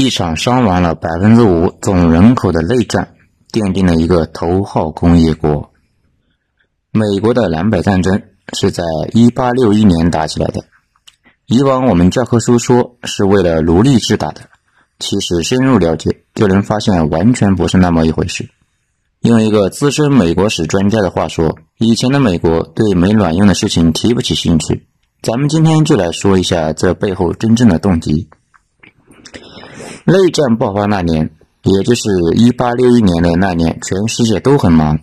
一场伤亡了百分之五总人口的内战，奠定了一个头号工业国。美国的南北战争是在一八六一年打起来的。以往我们教科书说是为了奴隶制打的，其实深入了解就能发现完全不是那么一回事。用一个资深美国史专家的话说，以前的美国对没卵用的事情提不起兴趣。咱们今天就来说一下这背后真正的动机。内战爆发那年，也就是一八六一年的那年，全世界都很忙。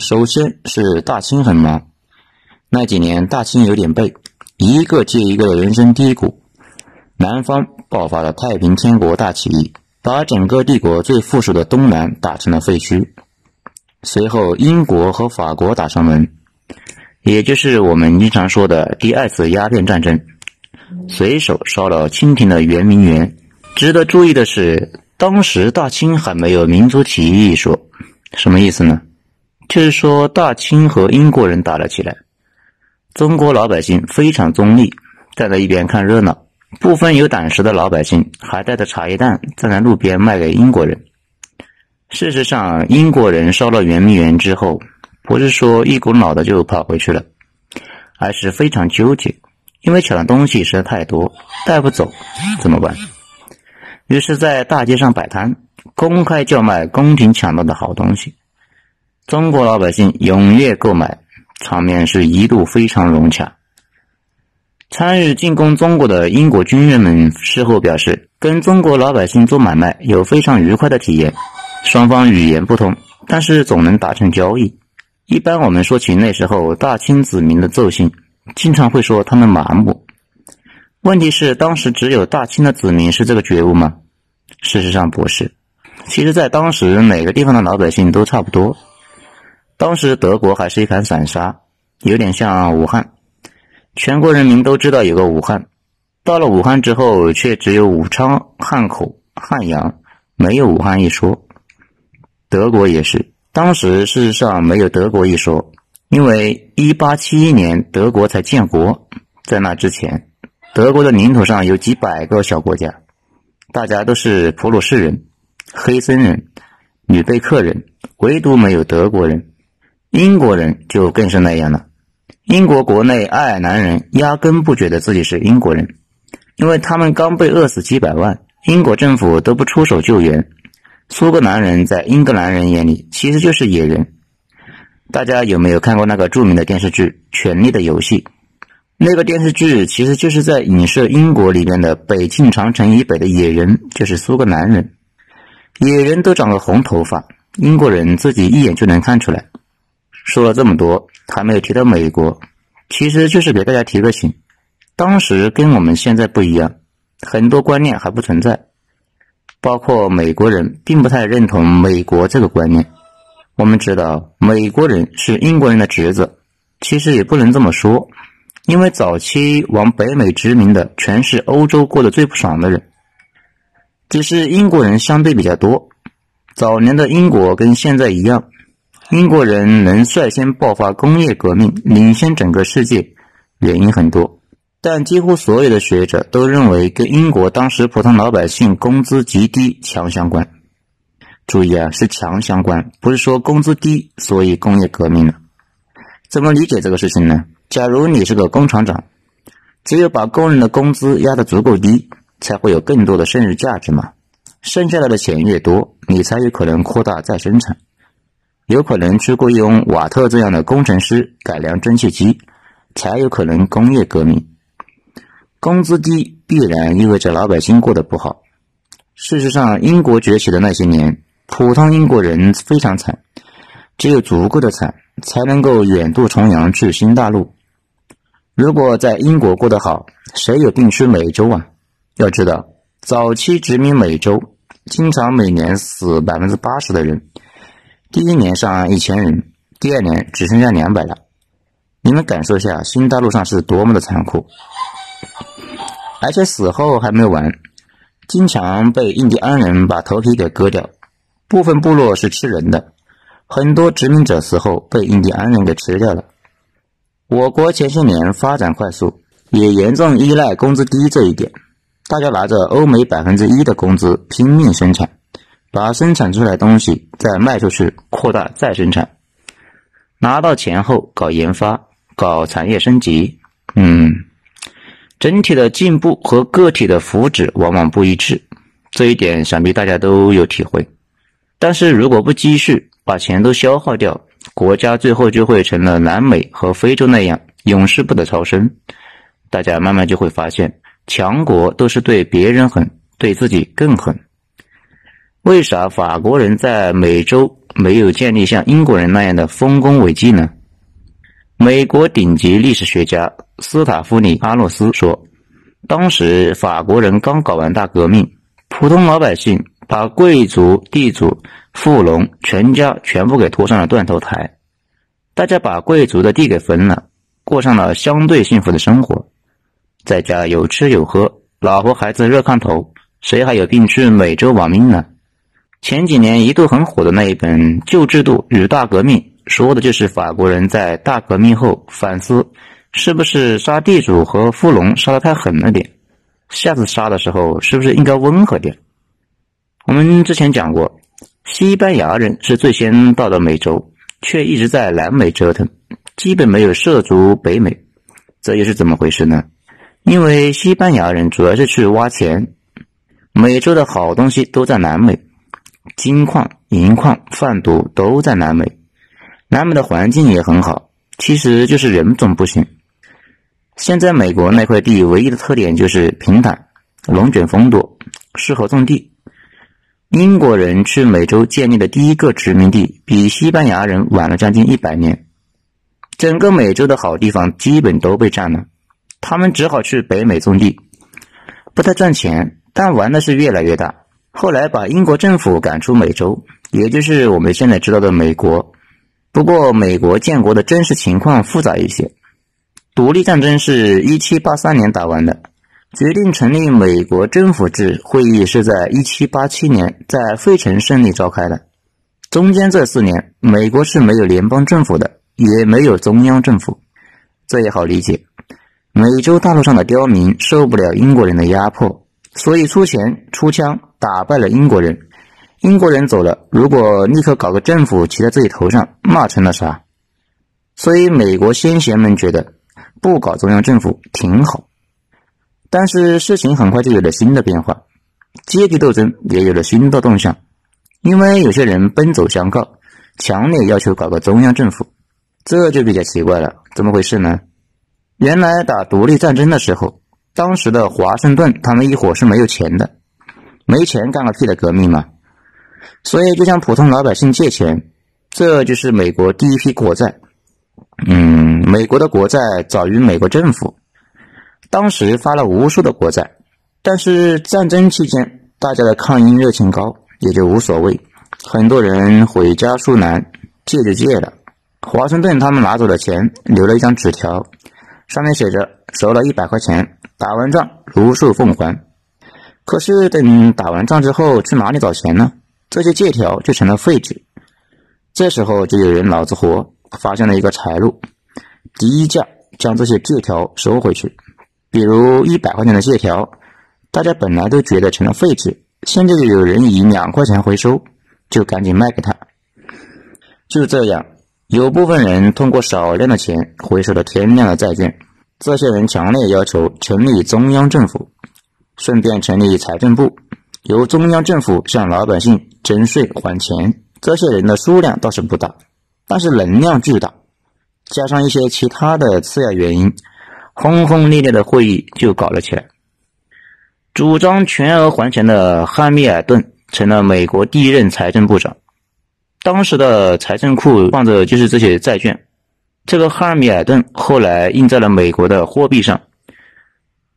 首先是大清很忙，那几年大清有点背。一个接一个的人生低谷，南方爆发了太平天国大起义，把整个帝国最富庶的东南打成了废墟。随后，英国和法国打上门，也就是我们经常说的第二次鸦片战争，随手烧了清廷的圆明园。值得注意的是，当时大清还没有民族起义一说，什么意思呢？就是说大清和英国人打了起来。中国老百姓非常中立，站在一边看热闹。部分有胆识的老百姓还带着茶叶蛋站在路边卖给英国人。事实上，英国人烧了圆明园之后，不是说一股脑的就跑回去了，而是非常纠结，因为抢的东西实在太多，带不走怎么办？于是，在大街上摆摊，公开叫卖宫廷抢到的好东西。中国老百姓踊跃购买。场面是一度非常融洽。参与进攻中国的英国军人们事后表示，跟中国老百姓做买卖有非常愉快的体验。双方语言不通，但是总能达成交易。一般我们说起那时候大清子民的奏性，经常会说他们麻木。问题是，当时只有大清的子民是这个觉悟吗？事实上不是。其实，在当时每个地方的老百姓都差不多。当时德国还是一盘散沙，有点像武汉，全国人民都知道有个武汉。到了武汉之后，却只有武昌、汉口、汉阳，没有武汉一说。德国也是，当时事实上没有德国一说，因为一八七一年德国才建国，在那之前，德国的领土上有几百个小国家，大家都是普鲁士人、黑森人、吕贝克人，唯独没有德国人。英国人就更是那样了。英国国内爱尔兰人压根不觉得自己是英国人，因为他们刚被饿死几百万，英国政府都不出手救援。苏格兰人在英格兰人眼里其实就是野人。大家有没有看过那个著名的电视剧《权力的游戏》？那个电视剧其实就是在影射英国里面的北境长城以北的野人，就是苏格兰人。野人都长了红头发，英国人自己一眼就能看出来。说了这么多，还没有提到美国，其实就是给大家提个醒。当时跟我们现在不一样，很多观念还不存在，包括美国人并不太认同美国这个观念。我们知道美国人是英国人的侄子，其实也不能这么说，因为早期往北美殖民的全是欧洲过得最不爽的人，只是英国人相对比较多。早年的英国跟现在一样。英国人能率先爆发工业革命，领先整个世界，原因很多，但几乎所有的学者都认为跟英国当时普通老百姓工资极低强相关。注意啊，是强相关，不是说工资低所以工业革命了。怎么理解这个事情呢？假如你是个工厂长，只有把工人的工资压得足够低，才会有更多的剩余价值嘛。剩下来的钱越多，你才有可能扩大再生产。有可能去雇佣瓦特这样的工程师改良蒸汽机，才有可能工业革命。工资低必然意味着老百姓过得不好。事实上，英国崛起的那些年，普通英国人非常惨，只有足够的惨，才能够远渡重洋去新大陆。如果在英国过得好，谁有病去美洲啊？要知道，早期殖民美洲，经常每年死百分之八十的人。第一年上岸一千人，第二年只剩下两百了。你们感受一下新大陆上是多么的残酷，而且死后还没完，经常被印第安人把头皮给割掉。部分部落是吃人的，很多殖民者死后被印第安人给吃掉了。我国前些年发展快速，也严重依赖工资低这一点，大家拿着欧美百分之一的工资拼命生产，把生产出来东西再卖出去，扩大再生产，拿到钱后搞研发，搞产业升级。嗯，整体的进步和个体的福祉往往不一致，这一点想必大家都有体会。但是如果不积蓄，把钱都消耗掉，国家最后就会成了南美和非洲那样，永世不得超生。大家慢慢就会发现，强国都是对别人狠，对自己更狠。为啥法国人在美洲没有建立像英国人那样的丰功伟绩呢？美国顶级历史学家斯塔夫里阿诺斯说：“当时法国人刚搞完大革命，普通老百姓把贵族、地主、富农全家全部给拖上了断头台，大家把贵族的地给分了，过上了相对幸福的生活，在家有吃有喝，老婆孩子热炕头，谁还有病去美洲亡命呢？前几年一度很火的那一本《旧制度与大革命》。”说的就是法国人在大革命后反思，是不是杀地主和富农杀的太狠了点？下次杀的时候是不是应该温和点？我们之前讲过，西班牙人是最先到的美洲，却一直在南美折腾，基本没有涉足北美，这又是怎么回事呢？因为西班牙人主要是去挖钱，美洲的好东西都在南美，金矿、银矿、贩毒都在南美。南美的环境也很好，其实就是人种不行。现在美国那块地唯一的特点就是平坦，龙卷风多，适合种地。英国人去美洲建立的第一个殖民地，比西班牙人晚了将近一百年。整个美洲的好地方基本都被占了，他们只好去北美种地，不太赚钱，但玩的是越来越大。后来把英国政府赶出美洲，也就是我们现在知道的美国。不过，美国建国的真实情况复杂一些。独立战争是一七八三年打完的，决定成立美国政府制会议是在一七八七年在费城胜利召开的。中间这四年，美国是没有联邦政府的，也没有中央政府。这也好理解，美洲大陆上的刁民受不了英国人的压迫，所以出钱出枪打败了英国人。英国人走了，如果立刻搞个政府骑在自己头上，那成了啥？所以美国先贤们觉得不搞中央政府挺好。但是事情很快就有了新的变化，阶级斗争也有了新的动向。因为有些人奔走相告，强烈要求搞个中央政府，这就比较奇怪了。怎么回事呢？原来打独立战争的时候，当时的华盛顿他们一伙是没有钱的，没钱干个屁的革命嘛。所以就向普通老百姓借钱，这就是美国第一批国债。嗯，美国的国债早于美国政府，当时发了无数的国债。但是战争期间，大家的抗英热情高，也就无所谓。很多人回家树难，借就借了。华盛顿他们拿走了钱，留了一张纸条，上面写着：“收了一百块钱，打完仗如数奉还。”可是等打完仗之后，去哪里找钱呢？这些借条就成了废纸，这时候就有人脑子活，发现了一个财路，低价将这些借条收回去。比如一百块钱的借条，大家本来都觉得成了废纸，现在就有人以两块钱回收，就赶紧卖给他。就这样，有部分人通过少量的钱回收了天量的债券。这些人强烈要求成立中央政府，顺便成立财政部。由中央政府向老百姓征税还钱，这些人的数量倒是不大，但是能量巨大。加上一些其他的次要原因，轰轰烈烈的会议就搞了起来。主张全额还钱的汉密尔顿成了美国第一任财政部长。当时的财政库放着就是这些债券。这个汉密尔顿后来印在了美国的货币上。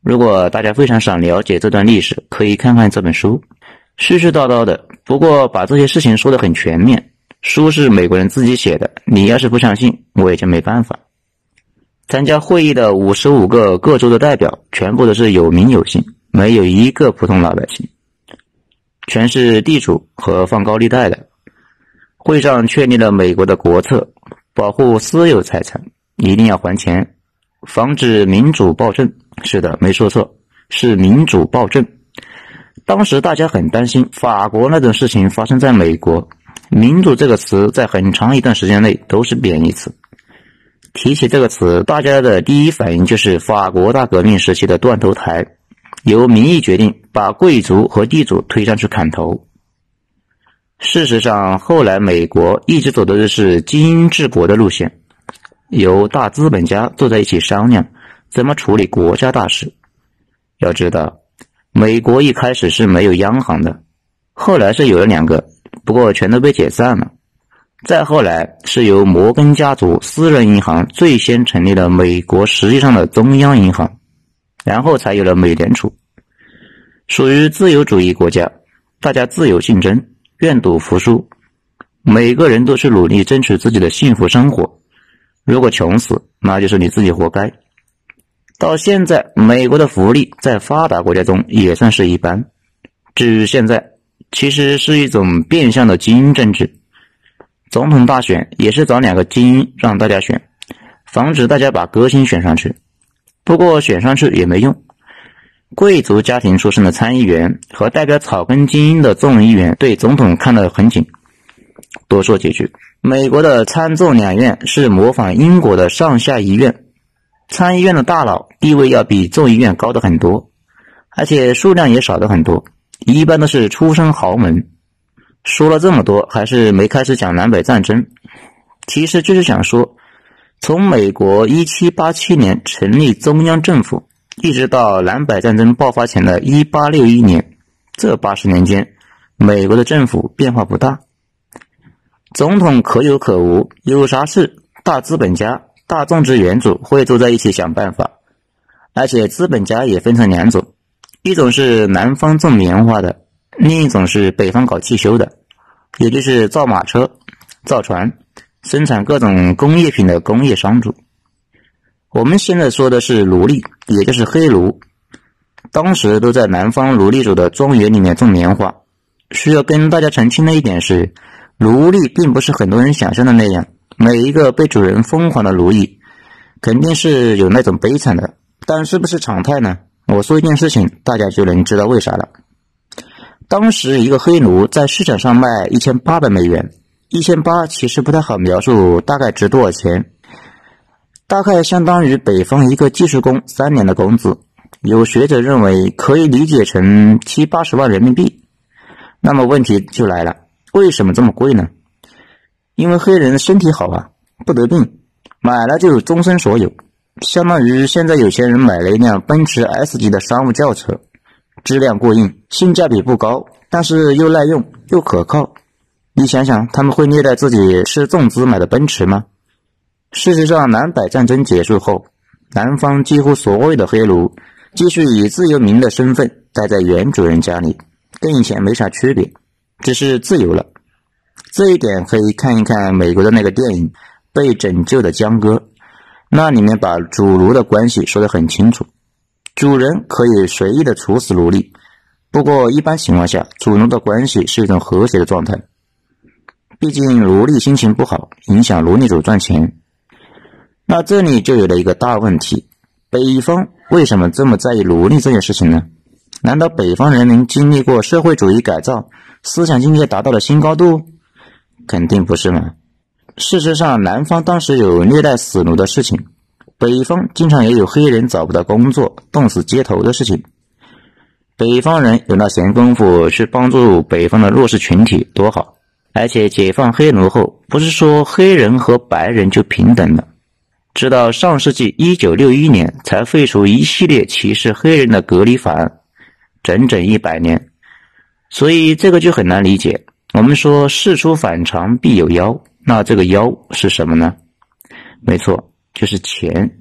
如果大家非常想了解这段历史，可以看看这本书，絮絮叨叨的，不过把这些事情说得很全面。书是美国人自己写的，你要是不相信，我也就没办法。参加会议的五十五个各州的代表，全部都是有名有姓，没有一个普通老百姓，全是地主和放高利贷的。会上确立了美国的国策，保护私有财产，一定要还钱。防止民主暴政，是的，没说错。是民主暴政。当时大家很担心法国那种事情发生在美国。民主这个词在很长一段时间内都是贬义词。提起这个词，大家的第一反应就是法国大革命时期的断头台，由民意决定把贵族和地主推上去砍头。事实上，后来美国一直走的是精英治国的路线，由大资本家坐在一起商量怎么处理国家大事。要知道，美国一开始是没有央行的，后来是有了两个，不过全都被解散了。再后来，是由摩根家族私人银行最先成立了美国实际上的中央银行，然后才有了美联储。属于自由主义国家，大家自由竞争，愿赌服输，每个人都是努力争取自己的幸福生活。如果穷死，那就是你自己活该。到现在，美国的福利在发达国家中也算是一般。至于现在，其实是一种变相的精英政治。总统大选也是找两个精英让大家选，防止大家把歌星选上去。不过选上去也没用，贵族家庭出身的参议员和代表草根精英的众议员对总统看得很紧。多说几句，美国的参众两院是模仿英国的上下议院，参议院的大佬地位要比众议院高的很多，而且数量也少的很多，一般都是出身豪门。说了这么多，还是没开始讲南北战争。其实就是想说，从美国一七八七年成立中央政府，一直到南北战争爆发前的一八六一年，这八十年间，美国的政府变化不大，总统可有可无，有啥事大资本家、大种植园主会坐在一起想办法。而且资本家也分成两种，一种是南方种棉花的。另一种是北方搞汽修的，也就是造马车、造船、生产各种工业品的工业商主。我们现在说的是奴隶，也就是黑奴。当时都在南方奴隶主的庄园里面种棉花。需要跟大家澄清的一点是，奴隶并不是很多人想象的那样，每一个被主人疯狂的奴役，肯定是有那种悲惨的。但是不是常态呢？我说一件事情，大家就能知道为啥了。当时一个黑奴在市场上卖一千八百美元，一千八其实不太好描述，大概值多少钱？大概相当于北方一个技术工三年的工资。有学者认为可以理解成七八十万人民币。那么问题就来了，为什么这么贵呢？因为黑人身体好啊，不得病，买了就终身所有，相当于现在有钱人买了一辆奔驰 S 级的商务轿车。质量过硬，性价比不高，但是又耐用又可靠。你想想，他们会虐待自己是重资买的奔驰吗？事实上，南北战争结束后，南方几乎所有的黑奴继续以自由民的身份待在原主人家里，跟以前没啥区别，只是自由了。这一点可以看一看美国的那个电影《被拯救的江歌》，那里面把主奴的关系说得很清楚。主人可以随意的处死奴隶，不过一般情况下，主奴的关系是一种和谐的状态。毕竟奴隶心情不好，影响奴隶主赚钱。那这里就有了一个大问题：北方为什么这么在意奴隶这件事情呢？难道北方人民经历过社会主义改造，思想境界达到了新高度？肯定不是嘛。事实上，南方当时有虐待死奴的事情。北方经常也有黑人找不到工作、冻死街头的事情。北方人有那闲工夫去帮助北方的弱势群体，多好！而且解放黑奴后，不是说黑人和白人就平等了，直到上世纪一九六一年才废除一系列歧视黑人的隔离法案，整整一百年。所以这个就很难理解。我们说事出反常必有妖，那这个妖是什么呢？没错。就是钱，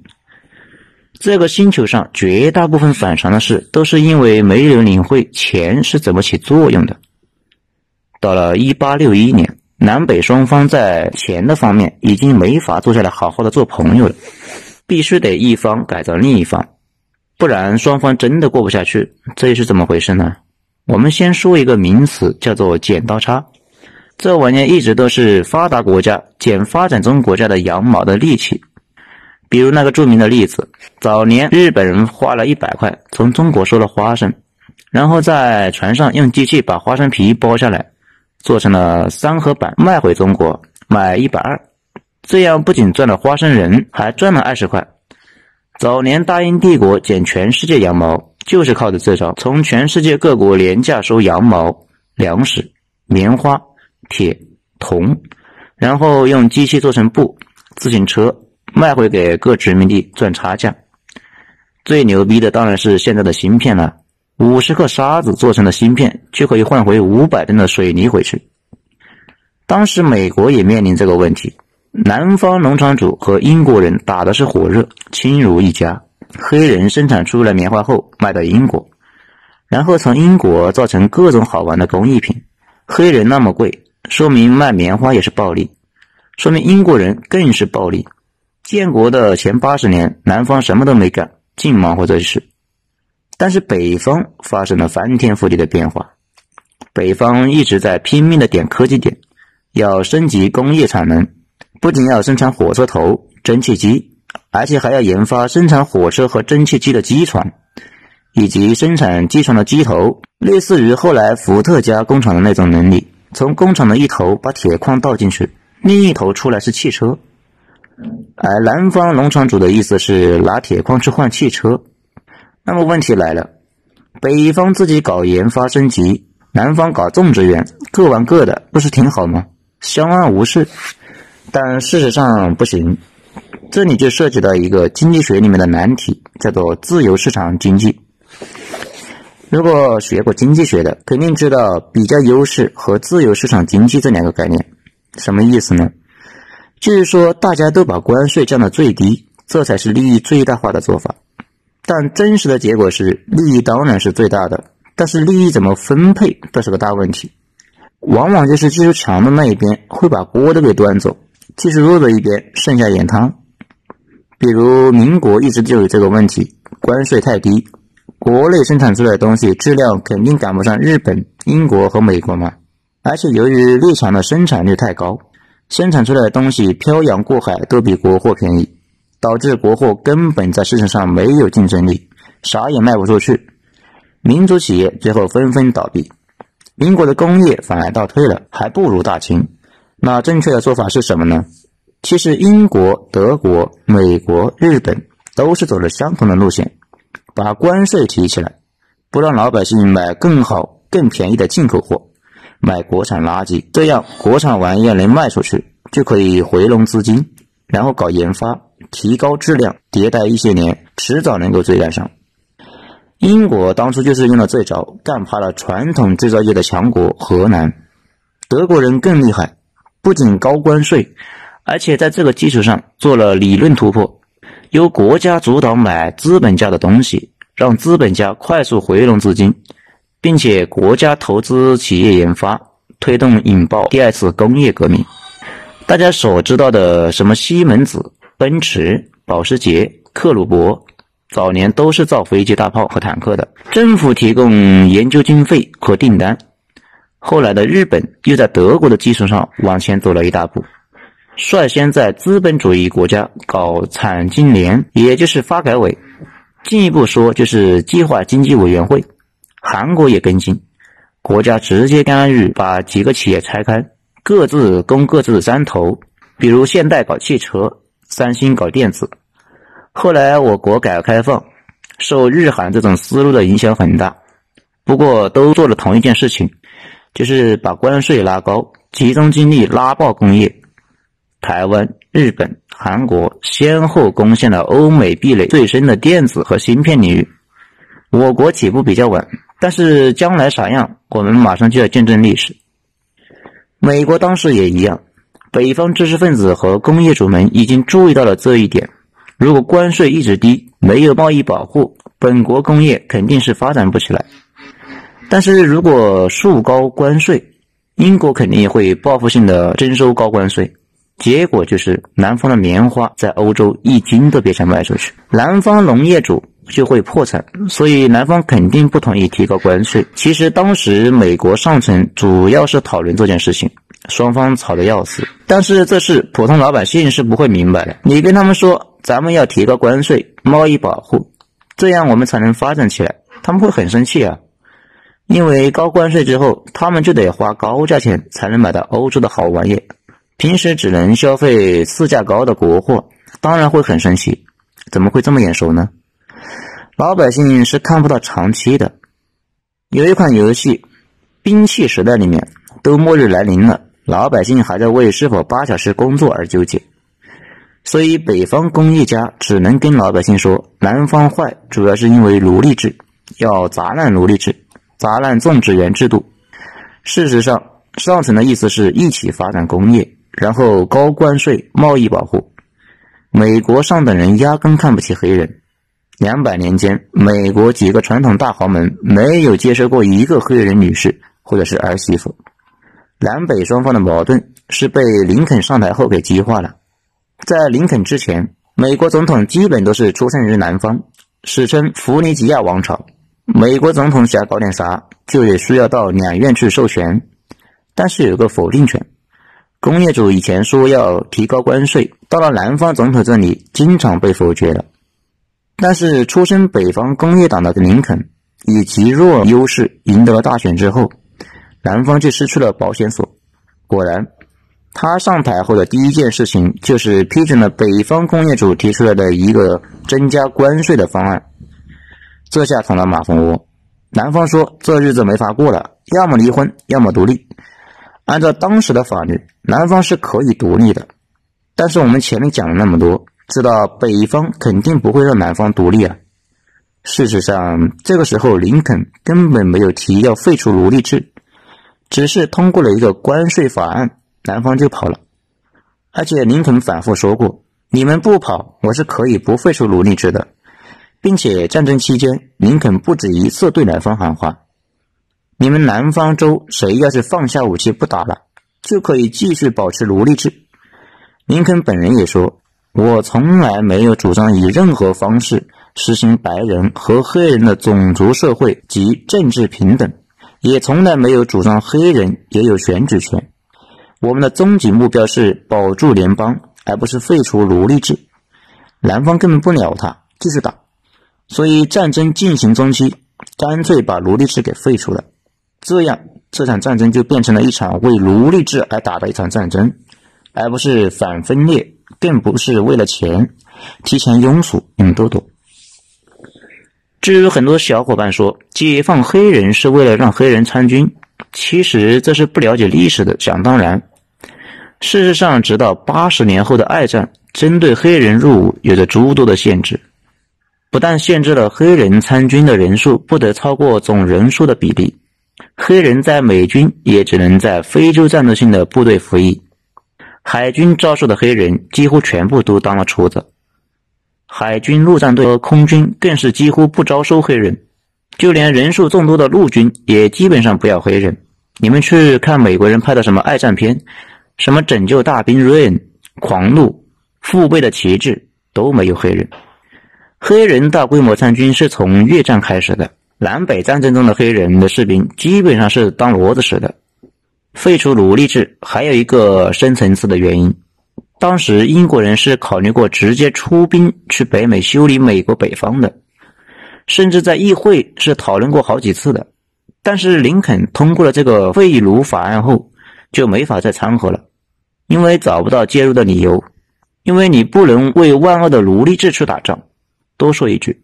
这个星球上绝大部分反常的事，都是因为没有领会钱是怎么起作用的。到了一八六一年，南北双方在钱的方面已经没法坐下来好好的做朋友了，必须得一方改造另一方，不然双方真的过不下去。这是怎么回事呢？我们先说一个名词，叫做剪刀差。这玩意一直都是发达国家剪发展中国家的羊毛的利器。比如那个著名的例子，早年日本人花了一百块从中国收了花生，然后在船上用机器把花生皮剥下来，做成了三合板卖回中国，卖一百二。这样不仅赚了花生仁，还赚了二十块。早年大英帝国捡全世界羊毛，就是靠着这招，从全世界各国廉价收羊毛、粮食、棉花、铁、铜，然后用机器做成布、自行车。卖回给各殖民地赚差价，最牛逼的当然是现在的芯片了。五十克沙子做成的芯片就可以换回五百吨的水泥回去。当时美国也面临这个问题，南方农场主和英国人打的是火热，亲如一家。黑人生产出来棉花后卖到英国，然后从英国造成各种好玩的工艺品。黑人那么贵，说明卖棉花也是暴利，说明英国人更是暴利。建国的前八十年，南方什么都没干，净忙活这事。但是北方发生了翻天覆地的变化。北方一直在拼命的点科技点，要升级工业产能，不仅要生产火车头、蒸汽机，而且还要研发生产火车和蒸汽机的机床，以及生产机床的机头，类似于后来伏特加工厂的那种能力。从工厂的一头把铁矿倒进去，另一头出来是汽车。而南方农场主的意思是拿铁矿去换汽车，那么问题来了，北方自己搞研发升级，南方搞种植园，各玩各的，不是挺好吗？相安无事。但事实上不行，这里就涉及到一个经济学里面的难题，叫做自由市场经济。如果学过经济学的，肯定知道比较优势和自由市场经济这两个概念，什么意思呢？就是说，大家都把关税降到最低，这才是利益最大化的做法。但真实的结果是，利益当然是最大的，但是利益怎么分配，这是个大问题。往往就是技术强的那一边会把锅都给端走，技术弱的一边剩下眼汤。比如民国一直就有这个问题，关税太低，国内生产出来的东西质量肯定赶不上日本、英国和美国嘛。而且由于列强的生产率太高。生产出来的东西漂洋过海都比国货便宜，导致国货根本在市场上没有竞争力，啥也卖不出去。民族企业最后纷纷倒闭，民国的工业反而倒退了，还不如大清。那正确的做法是什么呢？其实英国、德国、美国、日本都是走了相同的路线，把关税提起来，不让老百姓买更好、更便宜的进口货。买国产垃圾，这样国产玩意能卖出去，就可以回笼资金，然后搞研发，提高质量，迭代一些年，迟早能够追赶上。英国当初就是用了这招，干趴了传统制造业的强国河南。德国人更厉害，不仅高关税，而且在这个基础上做了理论突破，由国家主导买资本家的东西，让资本家快速回笼资金。并且国家投资企业研发，推动引爆第二次工业革命。大家所知道的什么西门子、奔驰、保时捷、克虏伯，早年都是造飞机、大炮和坦克的，政府提供研究经费和订单。后来的日本又在德国的基础上往前走了一大步，率先在资本主义国家搞产经联，也就是发改委。进一步说，就是计划经济委员会。韩国也跟进，国家直接干预，把几个企业拆开，各自攻各自的山头。比如现代搞汽车，三星搞电子。后来我国改革开放，受日韩这种思路的影响很大。不过都做了同一件事情，就是把关税拉高，集中精力拉爆工业。台湾、日本、韩国先后攻陷了欧美壁垒最深的电子和芯片领域，我国起步比较晚。但是将来啥样，我们马上就要见证历史。美国当时也一样，北方知识分子和工业主们已经注意到了这一点。如果关税一直低，没有贸易保护，本国工业肯定是发展不起来。但是如果树高关税，英国肯定也会报复性的征收高关税，结果就是南方的棉花在欧洲一斤都别想卖出去，南方农业主。就会破产，所以南方肯定不同意提高关税。其实当时美国上层主要是讨论这件事情，双方吵得要死。但是这事普通老百姓是不会明白的。你跟他们说咱们要提高关税、贸易保护，这样我们才能发展起来。他们会很生气啊，因为高关税之后，他们就得花高价钱才能买到欧洲的好玩意，平时只能消费市价高的国货，当然会很生气。怎么会这么眼熟呢？老百姓是看不到长期的。有一款游戏《兵器时代》里面，都末日来临了，老百姓还在为是否八小时工作而纠结。所以北方工业家只能跟老百姓说，南方坏，主要是因为奴隶制，要砸烂奴隶制，砸烂种植园制度。事实上，上层的意思是一起发展工业，然后高关税、贸易保护。美国上等人压根看不起黑人。两百年间，美国几个传统大豪门没有接收过一个黑人女士或者是儿媳妇。南北双方的矛盾是被林肯上台后给激化了。在林肯之前，美国总统基本都是出生于南方，史称弗尼吉亚王朝。美国总统想搞点啥，就得需要到两院去授权，但是有个否定权。工业主以前说要提高关税，到了南方总统这里，经常被否决了。但是出身北方工业党的林肯以极弱优势赢得了大选之后，南方就失去了保险所。果然。他上台后的第一件事情就是批准了北方工业主提出来的一个增加关税的方案，这下捅了马蜂窝。南方说这日子没法过了，要么离婚，要么独立。按照当时的法律，南方是可以独立的。但是我们前面讲了那么多，知道北方肯定不会让南方独立啊。事实上，这个时候林肯根本没有提要废除奴隶制，只是通过了一个关税法案。南方就跑了，而且林肯反复说过：“你们不跑，我是可以不废除奴隶制的。”并且战争期间，林肯不止一次对南方喊话：“你们南方州谁要是放下武器不打了，就可以继续保持奴隶制。”林肯本人也说：“我从来没有主张以任何方式实行白人和黑人的种族社会及政治平等，也从来没有主张黑人也有选举权。”我们的终极目标是保住联邦，而不是废除奴隶制。南方根本不鸟他，继续打。所以战争进行中期，干脆把奴隶制给废除了。这样，这场战争就变成了一场为奴隶制而打的一场战争，而不是反分裂，更不是为了钱提前庸俗。你们都懂。至于很多小伙伴说解放黑人是为了让黑人参军，其实这是不了解历史的想当然。事实上，直到八十年后的二战，针对黑人入伍有着诸多的限制，不但限制了黑人参军的人数不得超过总人数的比例，黑人在美军也只能在非洲战斗性的部队服役，海军招收的黑人几乎全部都当了厨子，海军陆战队和空军更是几乎不招收黑人，就连人数众多的陆军也基本上不要黑人。你们去看美国人拍的什么爱战片？什么拯救大兵瑞恩、狂怒、父辈的旗帜都没有黑人。黑人大规模参军是从越战开始的。南北战争中的黑人的士兵基本上是当骡子使的。废除奴隶制还有一个深层次的原因，当时英国人是考虑过直接出兵去北美修理美国北方的，甚至在议会是讨论过好几次的。但是林肯通过了这个废奴法案后。就没法再掺和了，因为找不到介入的理由，因为你不能为万恶的奴隶制去打仗。多说一句，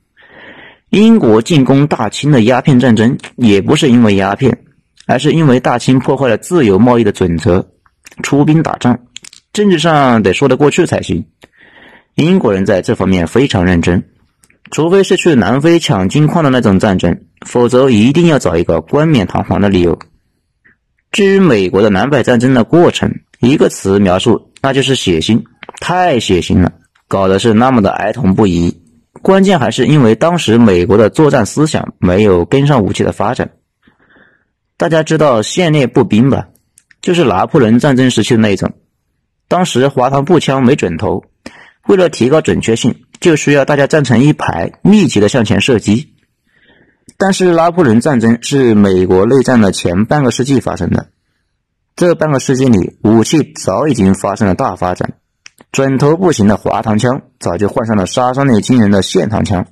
英国进攻大清的鸦片战争也不是因为鸦片，而是因为大清破坏了自由贸易的准则，出兵打仗，政治上得说得过去才行。英国人在这方面非常认真，除非是去南非抢金矿的那种战争，否则一定要找一个冠冕堂皇的理由。至于美国的南北战争的过程，一个词描述，那就是血腥，太血腥了，搞的是那么的哀痛不已。关键还是因为当时美国的作战思想没有跟上武器的发展。大家知道线列步兵吧？就是拿破仑战争时期的那一种。当时滑膛步枪没准头，为了提高准确性，就需要大家站成一排，密集的向前射击。但是拿破仑战争是美国内战的前半个世纪发生的，这半个世纪里，武器早已经发生了大发展，准头不行的滑膛枪早就换上了杀伤力惊人的线膛枪。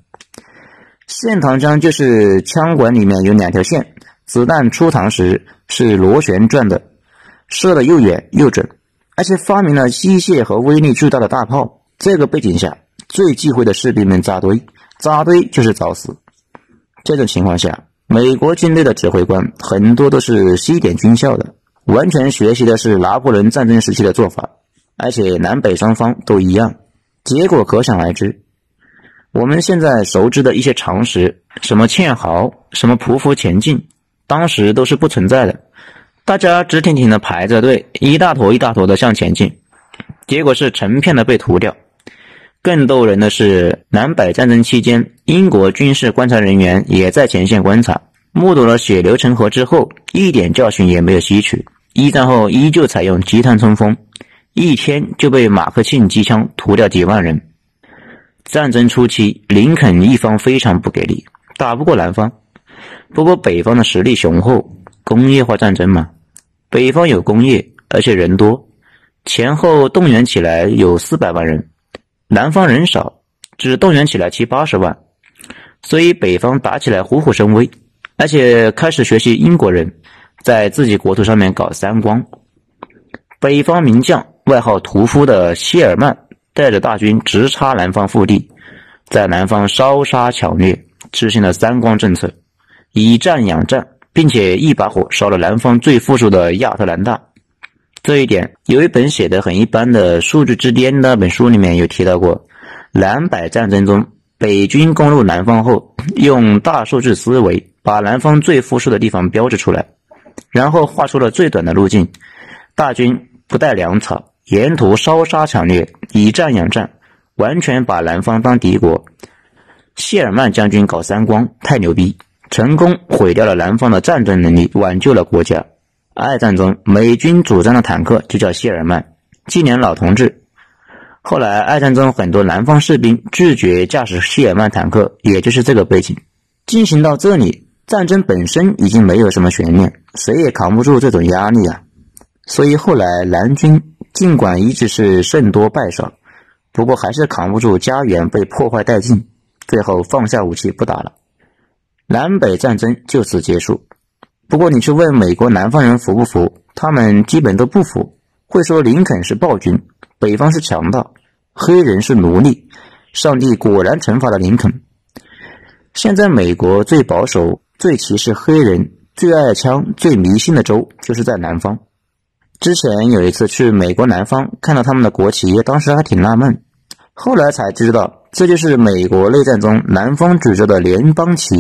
线膛枪就是枪管里面有两条线，子弹出膛时是螺旋转的，射的又远又准，而且发明了机械和威力巨大的大炮。这个背景下，最忌讳的士兵们扎堆，扎堆就是找死。这种情况下，美国军队的指挥官很多都是西点军校的，完全学习的是拿破仑战争时期的做法，而且南北双方都一样，结果可想而知。我们现在熟知的一些常识，什么堑壕，什么匍匐前进，当时都是不存在的。大家直挺挺的排着队，一大坨一大坨的向前进，结果是成片的被屠掉。更逗人的是，南北战争期间，英国军事观察人员也在前线观察，目睹了血流成河之后，一点教训也没有吸取。一战后依旧采用积碳冲锋，一天就被马克沁机枪屠掉几万人。战争初期，林肯一方非常不给力，打不过南方。不过北方的实力雄厚，工业化战争嘛，北方有工业，而且人多，前后动员起来有四百万人。南方人少，只动员起来七八十万，所以北方打起来虎虎生威，而且开始学习英国人，在自己国土上面搞三光。北方名将，外号屠夫的谢尔曼带着大军直插南方腹地，在南方烧杀抢掠，执行了三光政策，以战养战，并且一把火烧了南方最富庶的亚特兰大。这一点有一本写的很一般的《数据之巅》那本书里面有提到过，南北战争中，北军攻入南方后，用大数据思维把南方最富庶的地方标志出来，然后画出了最短的路径，大军不带粮草，沿途烧杀抢掠，以战养战，完全把南方当敌国。谢尔曼将军搞三光，太牛逼，成功毁掉了南方的战争能力，挽救了国家。二战中，美军主张的坦克就叫谢尔曼，纪念老同志。后来，二战中很多南方士兵拒绝驾驶谢尔曼坦克，也就是这个背景。进行到这里，战争本身已经没有什么悬念，谁也扛不住这种压力啊。所以后来南军尽管一直是胜多败少，不过还是扛不住家园被破坏殆尽，最后放下武器不打了。南北战争就此结束。不过你去问美国南方人服不服，他们基本都不服，会说林肯是暴君，北方是强盗，黑人是奴隶，上帝果然惩罚了林肯。现在美国最保守、最歧视黑人、最爱枪、最迷信的州就是在南方。之前有一次去美国南方，看到他们的国旗，当时还挺纳闷，后来才知道这就是美国内战中南方举着的联邦旗。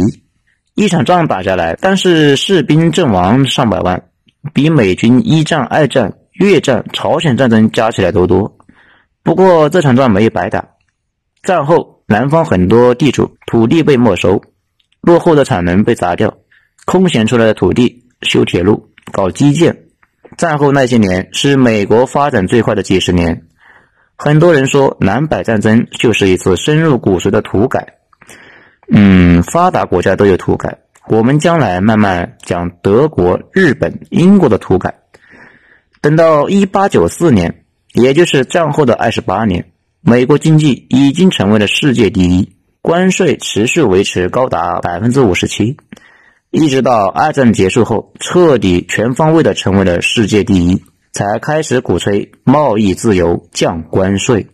一场仗打下来，但是士兵阵亡上百万，比美军一战、二战、越战、朝鲜战争加起来都多。不过这场仗没有白打。战后，南方很多地主土地被没收，落后的产能被砸掉，空闲出来的土地修铁路、搞基建。战后那些年是美国发展最快的几十年。很多人说，南北战争就是一次深入骨髓的土改。嗯，发达国家都有土改，我们将来慢慢讲德国、日本、英国的土改。等到一八九四年，也就是战后的二十八年，美国经济已经成为了世界第一，关税持续维持高达百分之五十七，一直到二战结束后，彻底全方位的成为了世界第一，才开始鼓吹贸易自由、降关税。